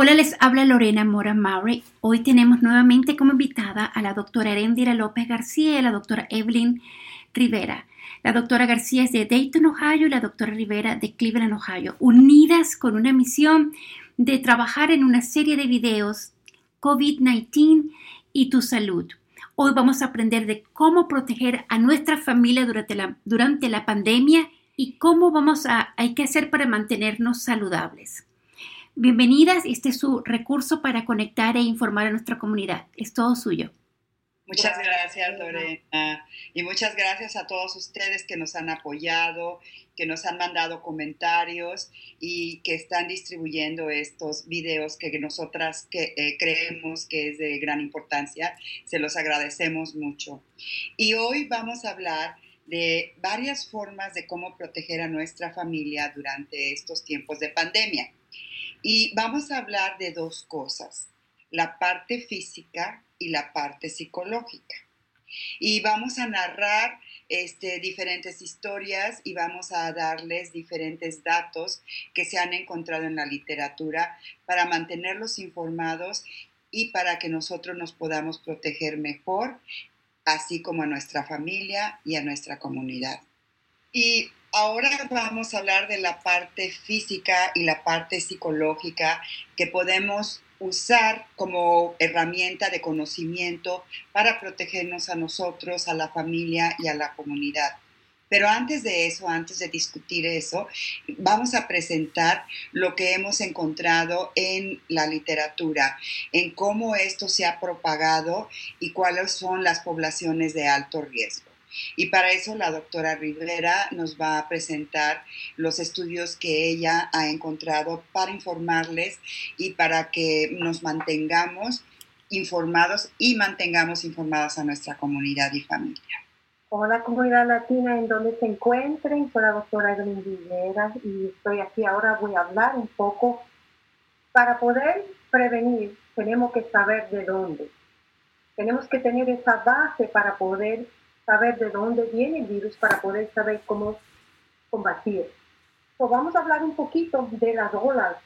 Hola, les habla Lorena Mora Maury. Hoy tenemos nuevamente como invitada a la doctora Erendira López García y a la doctora Evelyn Rivera. La doctora García es de Dayton, Ohio, y la doctora Rivera de Cleveland, Ohio, unidas con una misión de trabajar en una serie de videos COVID-19 y tu salud. Hoy vamos a aprender de cómo proteger a nuestra familia durante la, durante la pandemia y cómo vamos a, hay que hacer para mantenernos saludables. Bienvenidas, este es su recurso para conectar e informar a nuestra comunidad. Es todo suyo. Muchas gracias, Lorena. Y muchas gracias a todos ustedes que nos han apoyado, que nos han mandado comentarios y que están distribuyendo estos videos que nosotras que, eh, creemos que es de gran importancia. Se los agradecemos mucho. Y hoy vamos a hablar de varias formas de cómo proteger a nuestra familia durante estos tiempos de pandemia. Y vamos a hablar de dos cosas, la parte física y la parte psicológica. Y vamos a narrar este, diferentes historias y vamos a darles diferentes datos que se han encontrado en la literatura para mantenerlos informados y para que nosotros nos podamos proteger mejor, así como a nuestra familia y a nuestra comunidad. Y Ahora vamos a hablar de la parte física y la parte psicológica que podemos usar como herramienta de conocimiento para protegernos a nosotros, a la familia y a la comunidad. Pero antes de eso, antes de discutir eso, vamos a presentar lo que hemos encontrado en la literatura, en cómo esto se ha propagado y cuáles son las poblaciones de alto riesgo. Y para eso la doctora Rivera nos va a presentar los estudios que ella ha encontrado para informarles y para que nos mantengamos informados y mantengamos informados a nuestra comunidad y familia. Hola comunidad latina en donde se encuentren, soy la doctora Evelyn Rivera y estoy aquí ahora, voy a hablar un poco. Para poder prevenir tenemos que saber de dónde. Tenemos que tener esa base para poder saber de dónde viene el virus para poder saber cómo combatir. So, vamos a hablar un poquito de las olas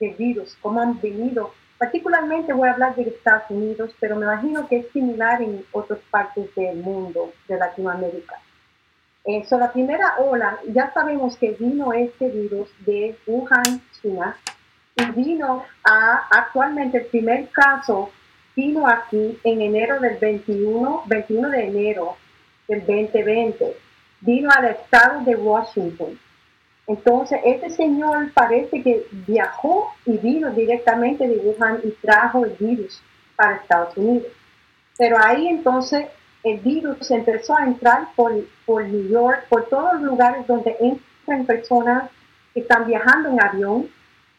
del virus, cómo han venido. Particularmente voy a hablar de Estados Unidos, pero me imagino que es similar en otras partes del mundo, de Latinoamérica. Eh, la primera ola, ya sabemos que vino este virus de Wuhan, China, y vino a, actualmente el primer caso vino aquí en enero del 21, 21 de enero del 2020. Vino al estado de Washington. Entonces, este señor parece que viajó y vino directamente de Wuhan y trajo el virus para Estados Unidos. Pero ahí entonces el virus empezó a entrar por, por New York, por todos los lugares donde entran personas que están viajando en avión.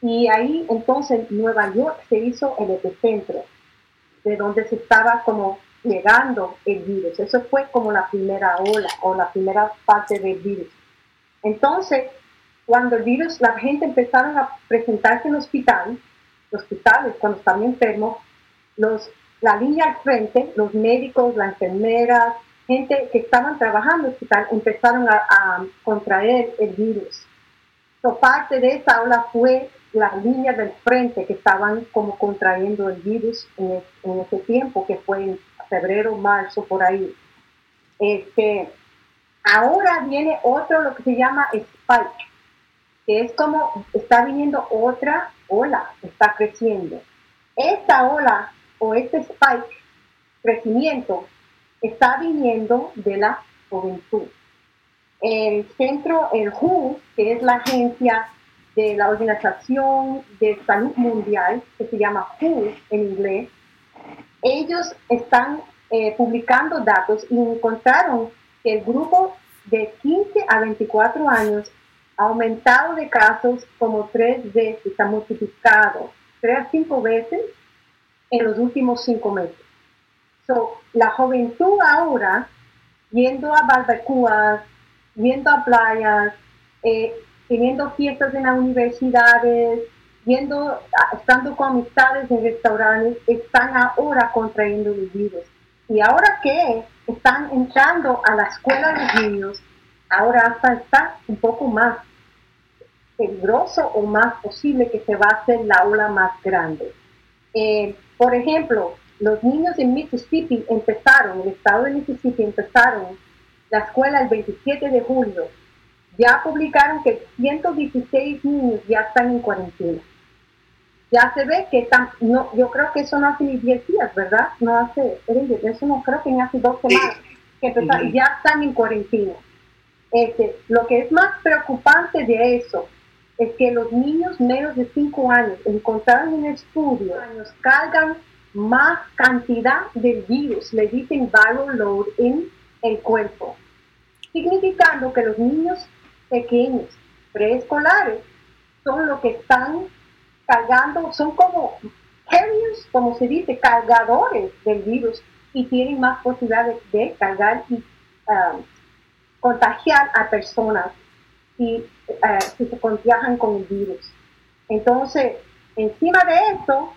Y ahí entonces Nueva York se hizo el epicentro, de donde se estaba como llegando el virus. Eso fue como la primera ola o la primera parte del virus. Entonces, cuando el virus, la gente empezaron a presentarse en hospital, los hospitales cuando estaban enfermos, los, la línea al frente, los médicos, las enfermeras, gente que estaban trabajando en el hospital, empezaron a, contraer el virus. So, parte de esa ola fue la línea del frente que estaban como contrayendo el virus en, en ese tiempo, que fue febrero, marzo, por ahí. Este, ahora viene otro, lo que se llama spike, que es como está viniendo otra ola, está creciendo. Esta ola o este spike, crecimiento, está viniendo de la juventud. El centro, el WHO, que es la agencia de la Organización de Salud Mundial, que se llama WHO en inglés, ellos están eh, publicando datos y encontraron que el grupo de 15 a 24 años ha aumentado de casos como tres veces, ha multiplicado tres a cinco veces en los últimos cinco meses. So, la juventud ahora, yendo a barbacoas, yendo a playas, eh, teniendo fiestas en las universidades, viendo, estando con amistades en restaurantes, están ahora contrayendo el virus. Y ahora que están entrando a la escuela los niños, ahora hasta está un poco más peligroso o más posible que se va a hacer la ola más grande. Eh, por ejemplo, los niños en Mississippi empezaron, el estado de Mississippi empezaron la escuela el 27 de julio. Ya publicaron que 116 niños ya están en cuarentena. Ya se ve que están, no, yo creo que eso no hace ni 10 días, ¿verdad? No hace, eso no creo que ni hace dos semanas que empezaron, ya están en cuarentena. Este, lo que es más preocupante de eso es que los niños menos de 5 años encontraron en estudio, años cargan más cantidad del virus, le dicen viral load en el cuerpo, significando que los niños pequeños, preescolares, son los que están cargando, son como carriers, como se dice, cargadores del virus y tienen más posibilidades de cargar y um, contagiar a personas si, uh, se contagian con el virus. Entonces, encima de esto,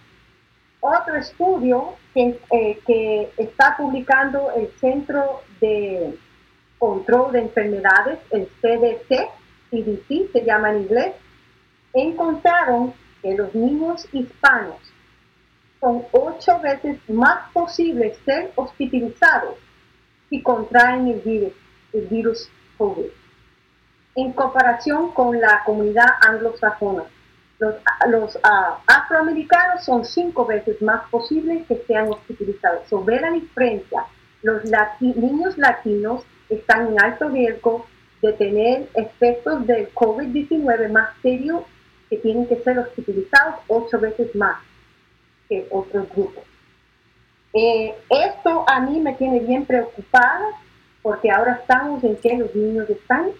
otro estudio que, eh, que está publicando el Centro de Control de Enfermedades, el CDC, CDC se llama en inglés, encontraron que los niños hispanos son ocho veces más posibles ser hospitalizados si contraen el virus, el virus COVID, en comparación con la comunidad anglosajona los, los uh, afroamericanos son cinco veces más posibles que sean hospitalizados. Sobre la diferencia, los niños latinos están en alto riesgo de tener efectos del COVID-19 más serios que tienen que ser hospitalizados ocho veces más que otros grupos. Eh, esto a mí me tiene bien preocupada porque ahora estamos en que los niños están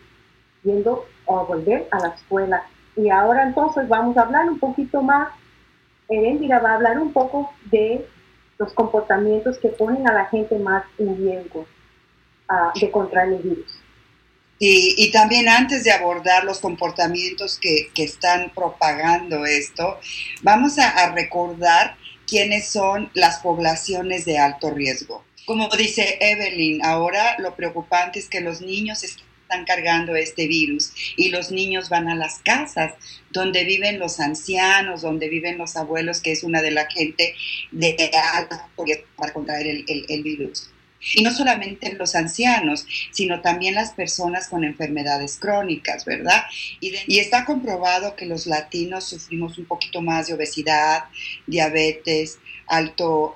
yendo a volver a la escuela y ahora entonces vamos a hablar un poquito más, Erendira va a hablar un poco de los comportamientos que ponen a la gente más en riesgo uh, de contraer el virus. Y, y, también antes de abordar los comportamientos que, que están propagando esto, vamos a, recordar quiénes son las poblaciones de alto riesgo. Como dice Evelyn, ahora lo preocupante es que los niños están cargando este virus y los niños van a las casas donde viven los ancianos, donde viven los abuelos, que es una de la gente de alto para contraer el, el, virus. Y no solamente los ancianos, sino también las personas con enfermedades crónicas, ¿verdad? Y, y, está comprobado que los latinos sufrimos un poquito más de obesidad, diabetes, alto,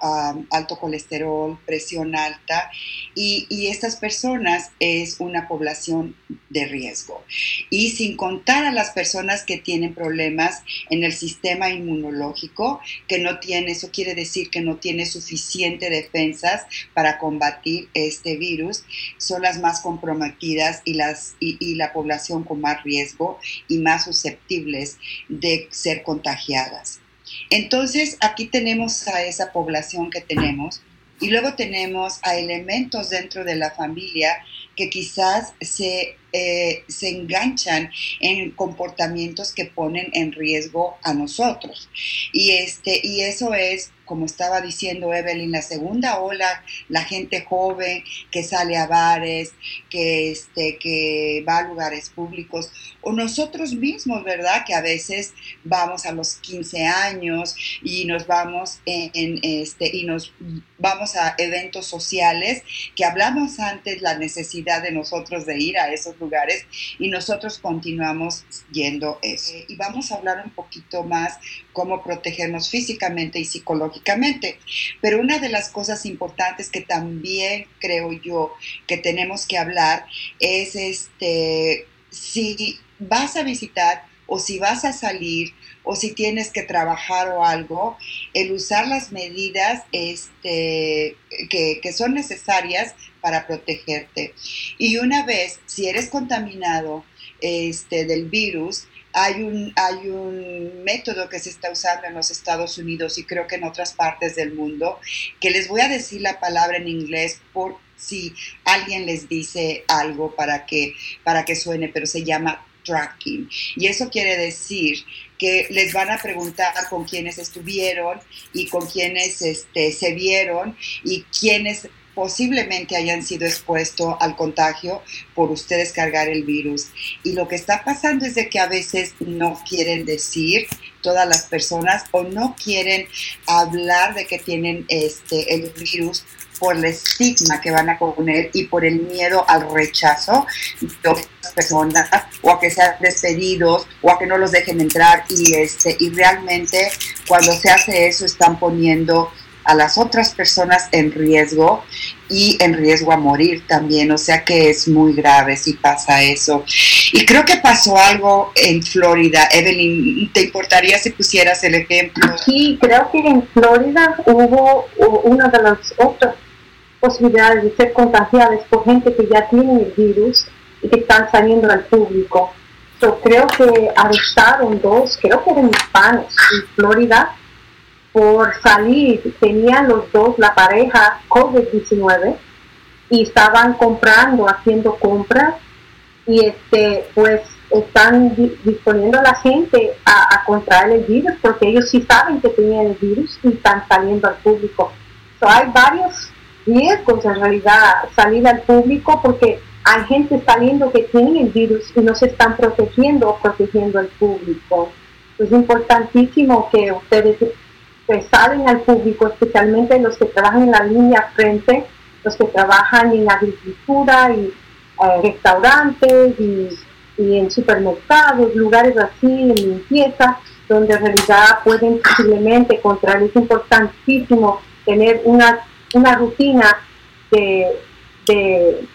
alto colesterol, presión alta, y, estas personas es una población de riesgo. Y sin contar a las personas que tienen problemas en el sistema inmunológico, que no tiene, eso quiere decir que no tiene suficiente defensas para combatir este virus, son las más comprometidas y, las, y la población con más riesgo y más susceptibles de ser contagiadas. Entonces, aquí tenemos a esa población que tenemos y luego tenemos a elementos dentro de la familia que quizás se, eh, se enganchan en comportamientos que ponen en riesgo a nosotros. Y, este, y eso es como estaba diciendo Evelyn, la segunda ola, la gente joven que sale a bares, que, este, que va a lugares públicos, o nosotros mismos, ¿verdad? Que a veces vamos a los 15 años y nos vamos en, este, y nos vamos a eventos sociales que hablamos antes la necesidad de nosotros de ir a esos lugares y nosotros continuamos yendo eso. Y vamos a hablar un poquito más cómo protegernos físicamente y psicológicamente. Pero una de las cosas importantes que también creo yo que tenemos que hablar es este, si vas a visitar o si vas a salir o si tienes que trabajar o algo, el usar las medidas este, que, que son necesarias para protegerte. Y una vez, si eres contaminado este, del virus, hay un, hay un método que se está usando en los Estados Unidos y creo que en otras partes del mundo, que les voy a decir la palabra en inglés por si alguien les dice algo para que, para que suene, pero se llama tracking. Y eso quiere decir que les van a preguntar con quiénes estuvieron y con quiénes este, se vieron y quiénes posiblemente hayan sido expuestos al contagio por ustedes cargar el virus. Y lo que está pasando es de que a veces no quieren decir todas las personas o no quieren hablar de que tienen este el virus por el estigma que van a poner y por el miedo al rechazo de otras personas o a que sean despedidos o a que no los dejen entrar y este y realmente cuando se hace eso están poniendo a las otras personas en riesgo y en riesgo a morir también, o sea que es muy grave si pasa eso. Y creo que pasó algo en Florida. Evelyn, ¿te importaría si pusieras el ejemplo? Sí, creo que en Florida hubo una de las otras posibilidades de ser contagiadas por gente que ya tiene el virus y que están saliendo al público. Yo creo que arrestaron dos, creo que eran hispanos en Florida, por salir. Tenían los dos, la pareja COVID-19, y estaban comprando, haciendo compras, y este, pues están disponiendo a la gente a, a, contraer el virus porque ellos sí saben que tenían el virus y están saliendo al público. So, hay varios riesgos en realidad salir al público porque hay gente saliendo que tiene el virus y no se están protegiendo o protegiendo al público. Es importantísimo que ustedes salen al público, especialmente los que trabajan en la línea frente, los que trabajan en agricultura y eh, restaurantes y, en supermercados, lugares así, en limpieza, donde en realidad pueden posiblemente contraer. Es importantísimo tener una una rutina de,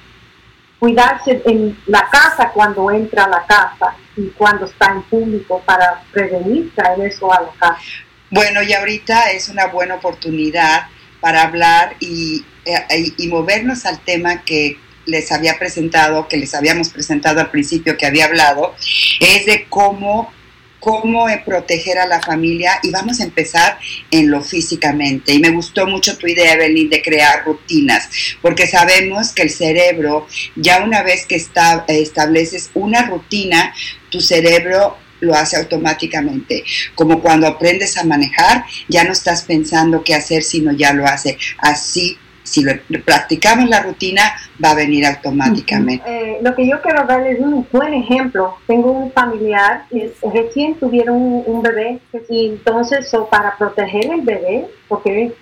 cuidarse en la casa cuando entra a la casa y cuando está en público para prevenir traer eso a la casa. Bueno, y ahorita es una buena oportunidad para hablar y, eh, y movernos al tema que les había presentado, que les habíamos presentado al principio, que había hablado, es de cómo cómo proteger a la familia y vamos a empezar en lo físicamente. Y me gustó mucho tu idea, Evelyn, de crear rutinas, porque sabemos que el cerebro, ya una vez que está, estableces una rutina, tu cerebro lo hace automáticamente. Como cuando aprendes a manejar, ya no estás pensando qué hacer, sino ya lo hace. Así si lo, practicamos la rutina, va a venir automáticamente. Eh, lo que yo quiero darles es un buen ejemplo. Tengo un familiar recién tuvieron un, bebé y entonces para proteger el bebé, porque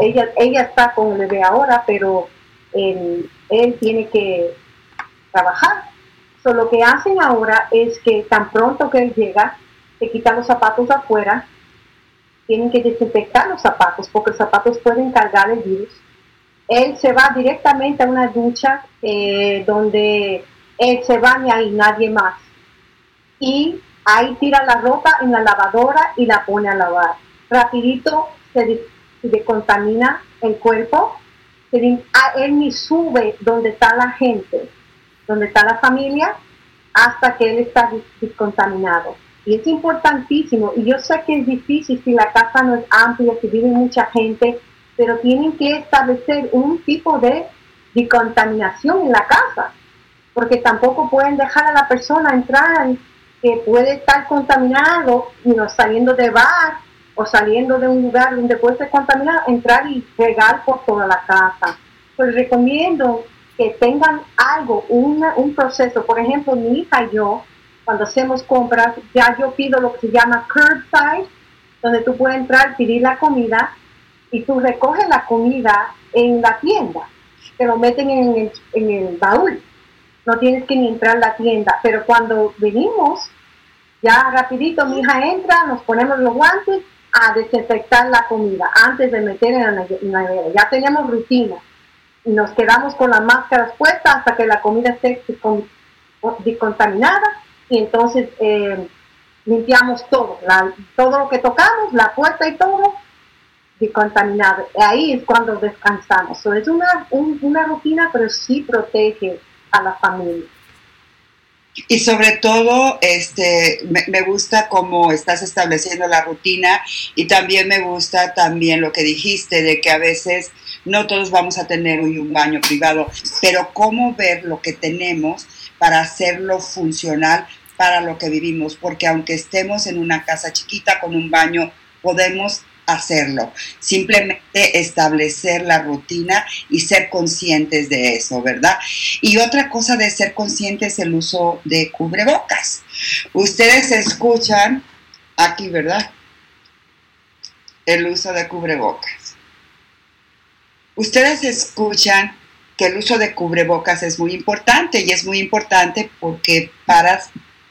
ella, ella está con el bebé ahora, pero él, tiene que trabajar. So, lo que hacen ahora es que tan pronto que él llega, se quitan los zapatos afuera, tienen que desinfectar los zapatos porque los zapatos pueden cargar el virus él se va directamente a una ducha eh, donde él se baña y nadie más. Y ahí tira la ropa en la lavadora y la pone a lavar. Rapidito se, decontamina el cuerpo. él ni sube donde está la gente, donde está la familia, hasta que él está descontaminado. Y es importantísimo. Y yo sé que es difícil si la casa no es amplia, si vive mucha gente, pero tienen que establecer un tipo de, contaminación en la casa, porque tampoco pueden dejar a la persona entrar que puede estar contaminado, y no saliendo de bar o saliendo de un lugar donde puede ser contaminado, entrar y regar por toda la casa. Pues recomiendo que tengan algo, un proceso. Por ejemplo, mi hija y yo, cuando hacemos compras, ya yo pido lo que se llama curbside, donde tú puedes entrar, pedir la comida y tú recoges la comida en la tienda, te lo meten en el, en el baúl, no tienes que ni entrar a la tienda, pero cuando venimos, ya rapidito mi hija entra, nos ponemos los guantes a desinfectar la comida antes de meter en la nevera. Ya tenemos rutina y nos quedamos con las máscaras puestas hasta que la comida esté descontaminada y entonces eh, limpiamos todo, todo lo que tocamos, la puerta y todo, contaminado. Ahí es cuando descansamos. es una, una rutina, pero sí protege a la familia. Y sobre todo, este, me, gusta cómo estás estableciendo la rutina y también me gusta también lo que dijiste de que a veces no todos vamos a tener un baño privado, pero cómo ver lo que tenemos para hacerlo funcional para lo que vivimos, porque aunque estemos en una casa chiquita con un baño, podemos hacerlo, simplemente establecer la rutina y ser conscientes de eso, ¿verdad? Y otra cosa de ser conscientes es el uso de cubrebocas. Ustedes escuchan aquí, ¿verdad? El uso de cubrebocas. Ustedes escuchan que el uso de cubrebocas es muy importante y es muy importante porque para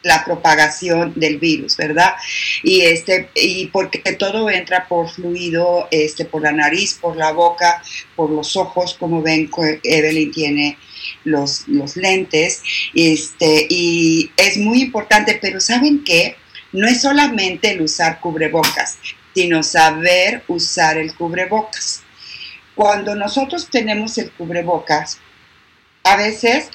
la propagación del virus, ¿verdad? Y este y porque todo entra por fluido, este por la nariz, por la boca, por los ojos, como ven Evelyn tiene los, los lentes, este y es muy importante, pero ¿saben qué? No es solamente el usar cubrebocas, sino saber usar el cubrebocas. Cuando nosotros tenemos el cubrebocas, a veces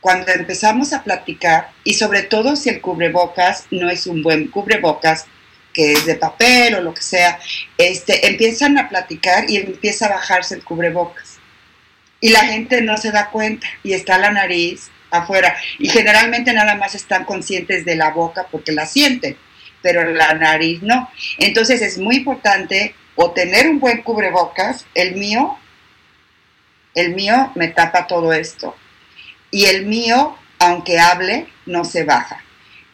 cuando empezamos a platicar, y sobre todo si el cubrebocas no es un buen cubrebocas, que es de papel o lo que sea, este, empiezan a platicar y empieza a bajarse el cubrebocas. Y la gente no se da cuenta y está la nariz afuera. Y generalmente nada más están conscientes de la boca porque la sienten, pero la nariz no. Entonces es muy importante o tener un buen cubrebocas. El mío, el mío me tapa todo esto y el mío, aunque hable, no se baja.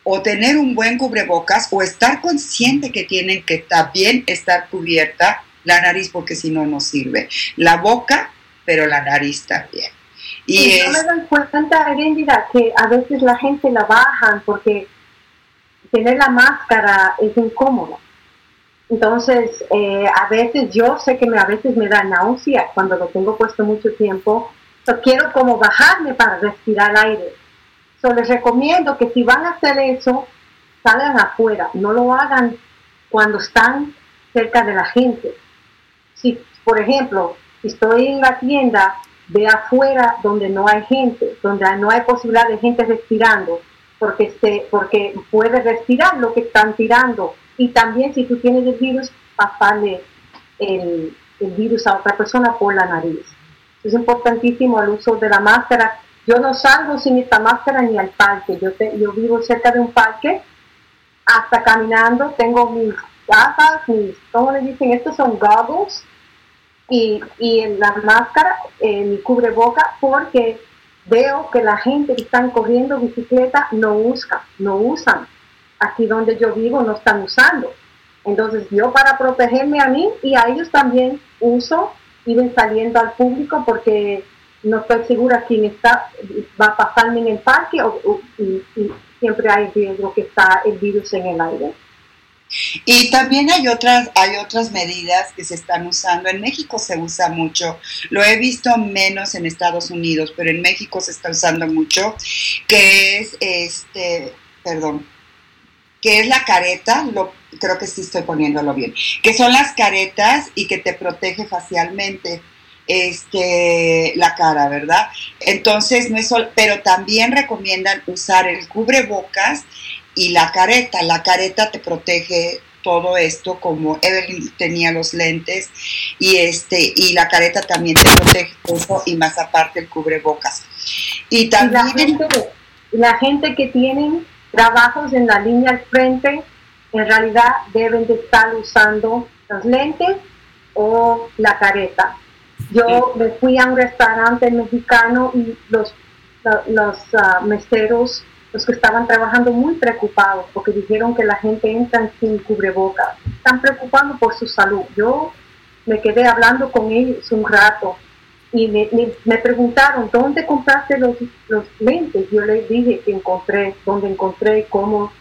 O tener un buen cubrebocas o estar consciente que tienen que también estar cubierta la nariz porque si no, no sirve. La boca, pero la nariz también. Y, no me dan cuenta, Erendira, que a veces la gente la bajan porque tener la máscara es incómodo. Entonces, eh, a veces yo sé que me, a veces me da náusea cuando lo tengo puesto mucho tiempo quiero como bajarme para respirar aire. So, les recomiendo que si van a hacer eso, salgan afuera, no lo hagan cuando están cerca de la gente. Si, por ejemplo, estoy en la tienda, ve afuera donde no hay gente, donde no hay posibilidad de gente respirando, porque, este, porque puedes respirar lo que están tirando. Y también si tú tienes el virus, pasarle el, el virus a otra persona por la nariz. Es importantísimo el uso de la máscara. Yo no salgo sin esta máscara ni al parque. Yo, yo vivo cerca de un parque, hasta caminando. Tengo mis gafas, mis, ¿cómo le dicen? Estos son goggles. Y, y en la máscara, eh, mi cubreboca, porque veo que la gente que están corriendo bicicleta no usa, no usan. Aquí donde yo vivo no están usando. Entonces yo para protegerme a mí y a ellos también uso siguen saliendo al público porque no estoy segura quién está, va a pasarme en el parque o, y, siempre hay riesgo que está el virus en el aire. Y también hay otras, hay otras medidas que se están usando. En México se usa mucho, lo he visto menos en Estados Unidos, pero en México se está usando mucho, que es este, perdón, que es la careta, lo, creo que sí estoy poniéndolo bien, que son las caretas y que te protege facialmente este, la cara, ¿verdad? Entonces, no es solo, pero también recomiendan usar el cubrebocas y la careta. La careta te protege todo esto, como Evelyn tenía los lentes, y este, y la careta también te protege eso, y más aparte el cubrebocas. Y también. la gente, la gente que tienen trabajos en la línea al frente, en realidad deben de estar usando los lentes o la careta. Yo me fui a un restaurante mexicano y los, los uh, meseros, los que estaban trabajando, muy preocupados porque dijeron que la gente entra sin cubrebocas. Están preocupando por su salud. Yo me quedé hablando con ellos un rato y me, me, preguntaron, ¿dónde compraste los, los, lentes? Yo les dije que encontré, dónde encontré, cómo,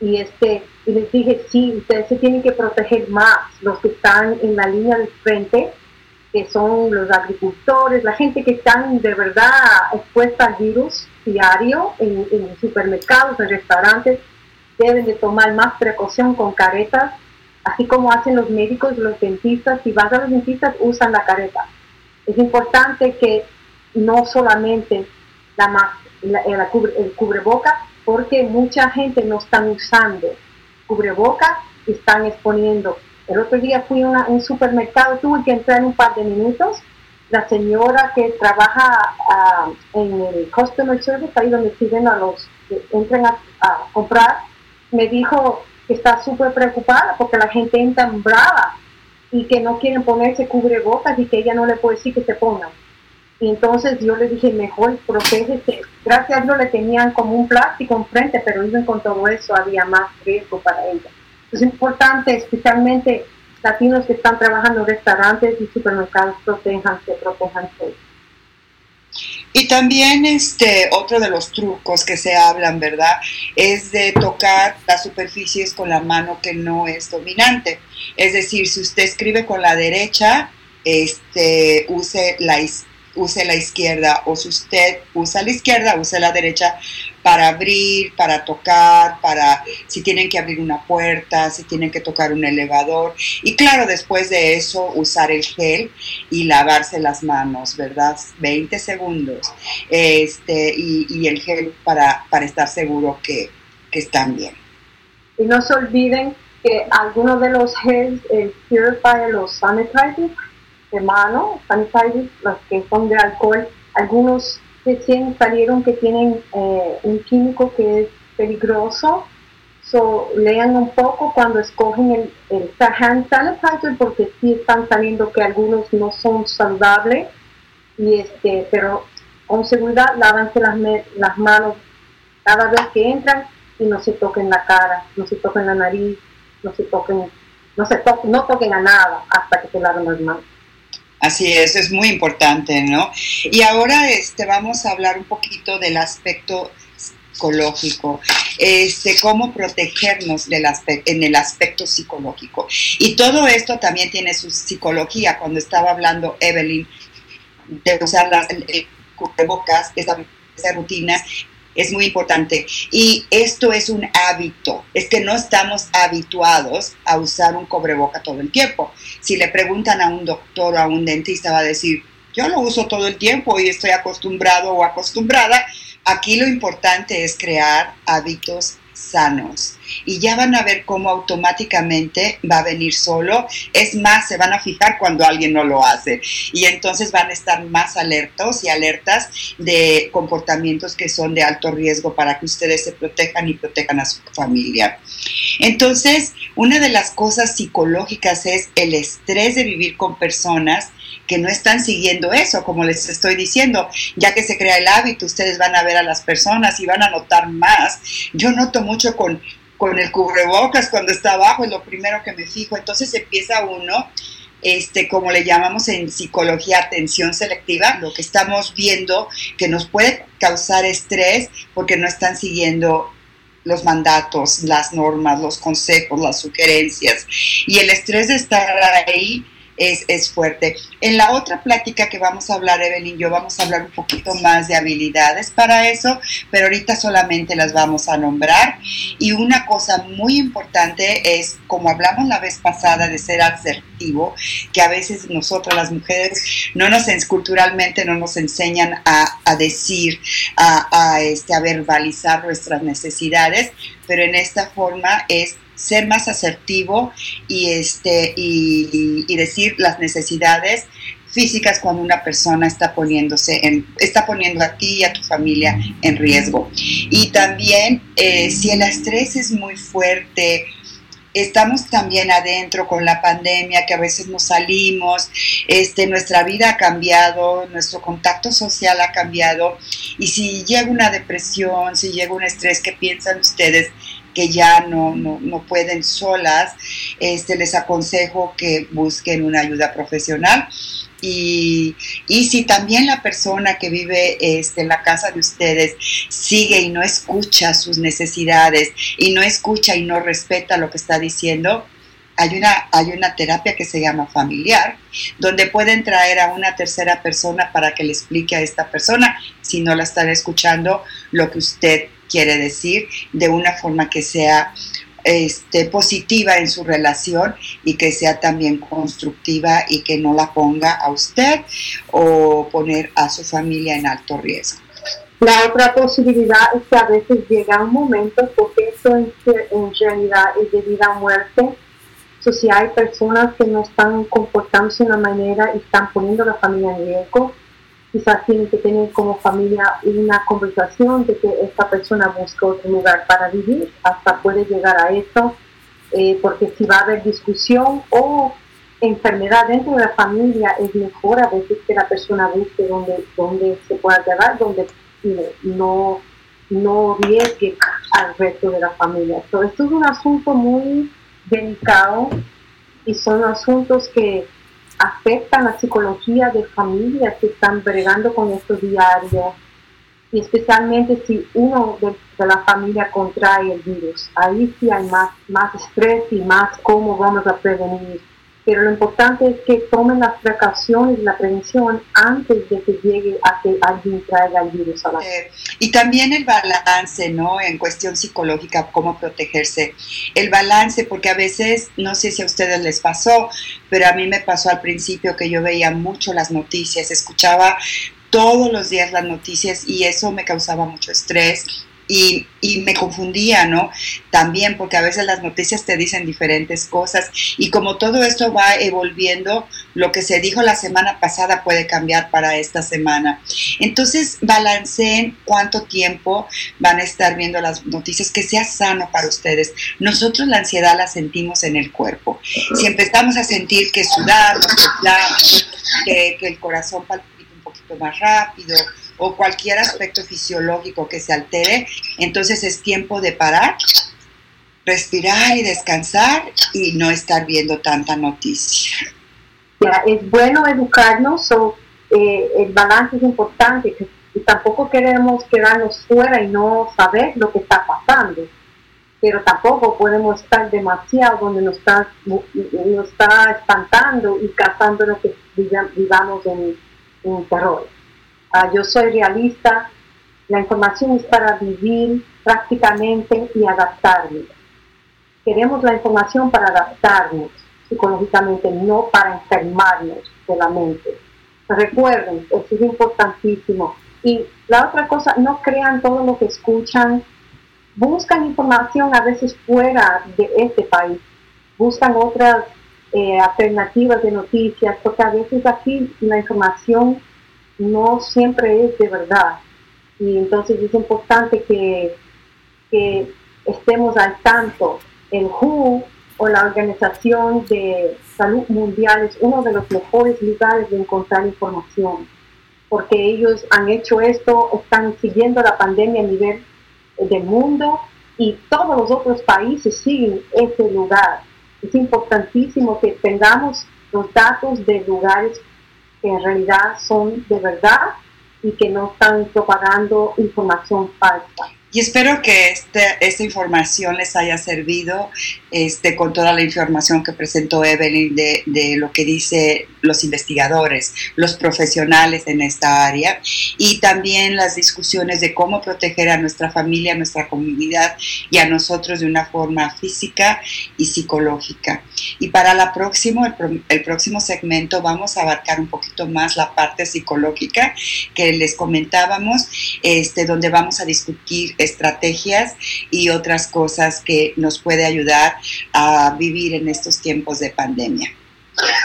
y, este, y les dije, sí, ustedes se tienen que proteger más, los que están en la línea de frente, que son los agricultores, la gente que están de verdad expuesta al virus diario en, en supermercados, en restaurantes, deben de tomar más precaución con caretas, así como hacen los médicos, los dentistas, si vas a los dentistas usan la careta es importante que no solamente la, el cubreboca, porque mucha gente no está usando cubreboca y están exponiendo. El otro día fui a un supermercado, tuve que entrar en un par de minutos. La señora que trabaja ah, en el customer service, ahí donde piden a los que entran a, comprar, me dijo que está súper preocupada porque la gente entra brava y que no quieren ponerse cubrebocas y que ella no le puede decir que se pongan. Y entonces yo le dije, mejor protégese. Gracias a Dios le tenían como un plástico enfrente, pero even con todo eso había más riesgo para ella. Es importante, especialmente latinos que están trabajando en restaurantes y supermercados, protéjanse, protéjanse. Y también este otro de los trucos que se hablan, ¿verdad? Es de tocar las superficies con la mano que no es dominante. Es decir, si usted escribe con la derecha, este use la use la izquierda o si usted usa la izquierda, use la derecha para abrir, para tocar, para si tienen que abrir una puerta, si tienen que tocar un elevador. Y claro, después de eso, usar el gel y lavarse las manos, ¿verdad? 20 segundos. Este, y, el gel para, para estar seguro que, están bien. Y no se olviden que algunos de los gels, el Purifier, los sanitizers, de mano, sanitizers, los que son de alcohol, algunos recién salieron que tienen eh, un químico que es peligroso. So, lean un poco cuando escogen el, el hand sanitizer porque sí están saliendo que algunos no son saludables y este pero con seguridad lávanse las, las manos cada vez que entran y no se toquen la cara, no se toquen la nariz, no se toquen, no se toquen, no toquen a nada hasta que se laven las manos. Así es, es muy importante, ¿no? Y ahora este, vamos a hablar un poquito del aspecto psicológico, este, cómo protegernos del en el aspecto psicológico. Y todo esto también tiene su psicología. Cuando estaba hablando Evelyn de usar las cubrebocas, esas rutinas, es muy importante. Y esto es un hábito, es que no estamos habituados a usar un cobreboca todo el tiempo. Si le preguntan a un doctor o a un dentista, va a decir, yo lo uso todo el tiempo y estoy acostumbrado o acostumbrada. Aquí lo importante es crear hábitos sanos. Y ya van a ver cómo automáticamente va a venir solo. Es más, se van a fijar cuando alguien no lo hace. Y entonces van a estar más alertos y alertas de comportamientos que son de alto riesgo para que ustedes se protejan y protejan a su familia. Entonces, una de las cosas psicológicas es el estrés de vivir con personas que no están siguiendo eso, como les estoy diciendo, ya que se crea el hábito, ustedes van a ver a las personas y van a notar más. Yo noto mucho con, con el cubrebocas cuando está abajo, es lo primero que me fijo, entonces empieza uno este, como le llamamos en psicología, atención selectiva, lo que estamos viendo que nos puede causar estrés porque no están siguiendo los mandatos, las normas, los consejos, las sugerencias. Y el estrés de estar ahí es, fuerte. En la otra plática que vamos a hablar, Evelyn yo, vamos a hablar un poquito más de habilidades para eso, pero ahorita solamente las vamos a nombrar. Y una cosa muy importante es, como hablamos la vez pasada de ser asertivo, que a veces nosotros las mujeres no nos, culturalmente no nos enseñan a, decir, a, a, este, a verbalizar nuestras necesidades, pero en esta forma es ser más asertivo y, este, y, decir las necesidades físicas cuando una persona está poniéndose está poniendo a ti y a tu familia en riesgo. Y también eh, si el estrés es muy fuerte, estamos también adentro con la pandemia, que a veces no salimos, este, nuestra vida ha cambiado, nuestro contacto social ha cambiado, y si llega una depresión, si llega un estrés, ¿qué piensan ustedes? Que ya no, no, pueden solas, este, les aconsejo que busquen una ayuda profesional. Y, si también la persona que vive este, en la casa de ustedes sigue y no escucha sus necesidades y no escucha y no respeta lo que está diciendo, hay una, hay una terapia que se llama familiar, donde pueden traer a una tercera persona para que le explique a esta persona, si no la están escuchando, lo que usted quiere decir, de una forma que sea este, positiva en su relación y que sea también constructiva y que no la ponga a usted o poner a su familia en alto riesgo. La otra posibilidad es que a veces llega un momento, porque esto en, realidad es de vida o muerte, so, si hay personas que no están comportándose de una manera y están poniendo a la familia en riesgo, quizás tienen que tener como familia una conversación de que esta persona busca otro lugar para vivir, hasta puede llegar a eso, eh, porque si va a haber discusión o enfermedad dentro de la familia es mejor a veces que la persona busque donde, donde se pueda quedar, donde no, no arriesgue al resto de la familia. Entonces, esto es un asunto muy delicado y son asuntos que afectan la psicología de familias que están bregando con esto diario y especialmente si uno de, la familia contrae el virus. Ahí sí hay más, más estrés y más cómo vamos a prevenir pero lo importante es que tomen las precauciones la prevención antes de que llegue a que alguien traiga el virus a la eh, Y también el balance, ¿no? En cuestión psicológica, cómo protegerse. El balance, porque a veces, no sé si a ustedes les pasó, pero a mí me pasó al principio que yo veía mucho las noticias, escuchaba todos los días las noticias y eso me causaba mucho estrés y, y, me confundía, ¿no? También porque a veces las noticias te dicen diferentes cosas y como todo esto va evolviendo, lo que se dijo la semana pasada puede cambiar para esta semana. Entonces, balanceen cuánto tiempo van a estar viendo las noticias, que sea sano para ustedes. Nosotros la ansiedad la sentimos en el cuerpo. Si empezamos a sentir que sudamos, que, que el corazón palpita un poquito más rápido, o cualquier aspecto fisiológico que se altere, entonces es tiempo de parar, respirar y descansar y no estar viendo tanta noticia. es bueno educarnos, o eh, el balance es importante, y tampoco queremos quedarnos fuera y no saber lo que está pasando, pero tampoco podemos estar demasiado donde nos está, nos está espantando y causando lo que vivamos en, en terror. Ah, yo soy realista, la información es para vivir prácticamente y adaptarnos. Queremos la información para adaptarnos psicológicamente, no para enfermarnos de la mente. Recuerden, eso es importantísimo. Y la otra cosa, no crean todo lo que escuchan. Buscan información a veces fuera de este país. Buscan otras eh, alternativas de noticias, porque a veces aquí la información no siempre es de verdad. Y entonces es importante que, que estemos al tanto. El WHO o la Organización de Salud Mundial es uno de los mejores lugares de encontrar información, porque ellos han hecho esto, están siguiendo la pandemia a nivel del mundo y todos los otros países siguen ese lugar. Es importantísimo que tengamos los datos de lugares que en realidad son de verdad y que no están propagando información falsa. Y espero que este, esta información les haya servido este, con toda la información que presentó Evelyn de, de, lo que dice los investigadores, los profesionales en esta área y también las discusiones de cómo proteger a nuestra familia, a nuestra comunidad y a nosotros de una forma física y psicológica. Y para la próximo, el, el próximo segmento vamos a abarcar un poquito más la parte psicológica que les comentábamos, este, donde vamos a discutir estrategias y otras cosas que nos puede ayudar a vivir en estos tiempos de pandemia.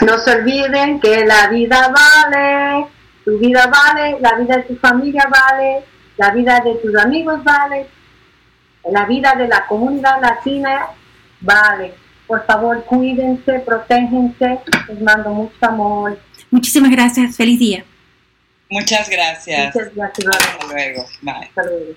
No se olviden que la vida vale, tu vida vale, la vida de tu familia vale, la vida de tus amigos vale, la vida de la comunidad latina vale. Por favor, cuídense, protéjense, les mando mucho amor. Muchísimas gracias, feliz día. Muchas gracias. Muchas gracias. Hasta luego. Bye. Hasta luego.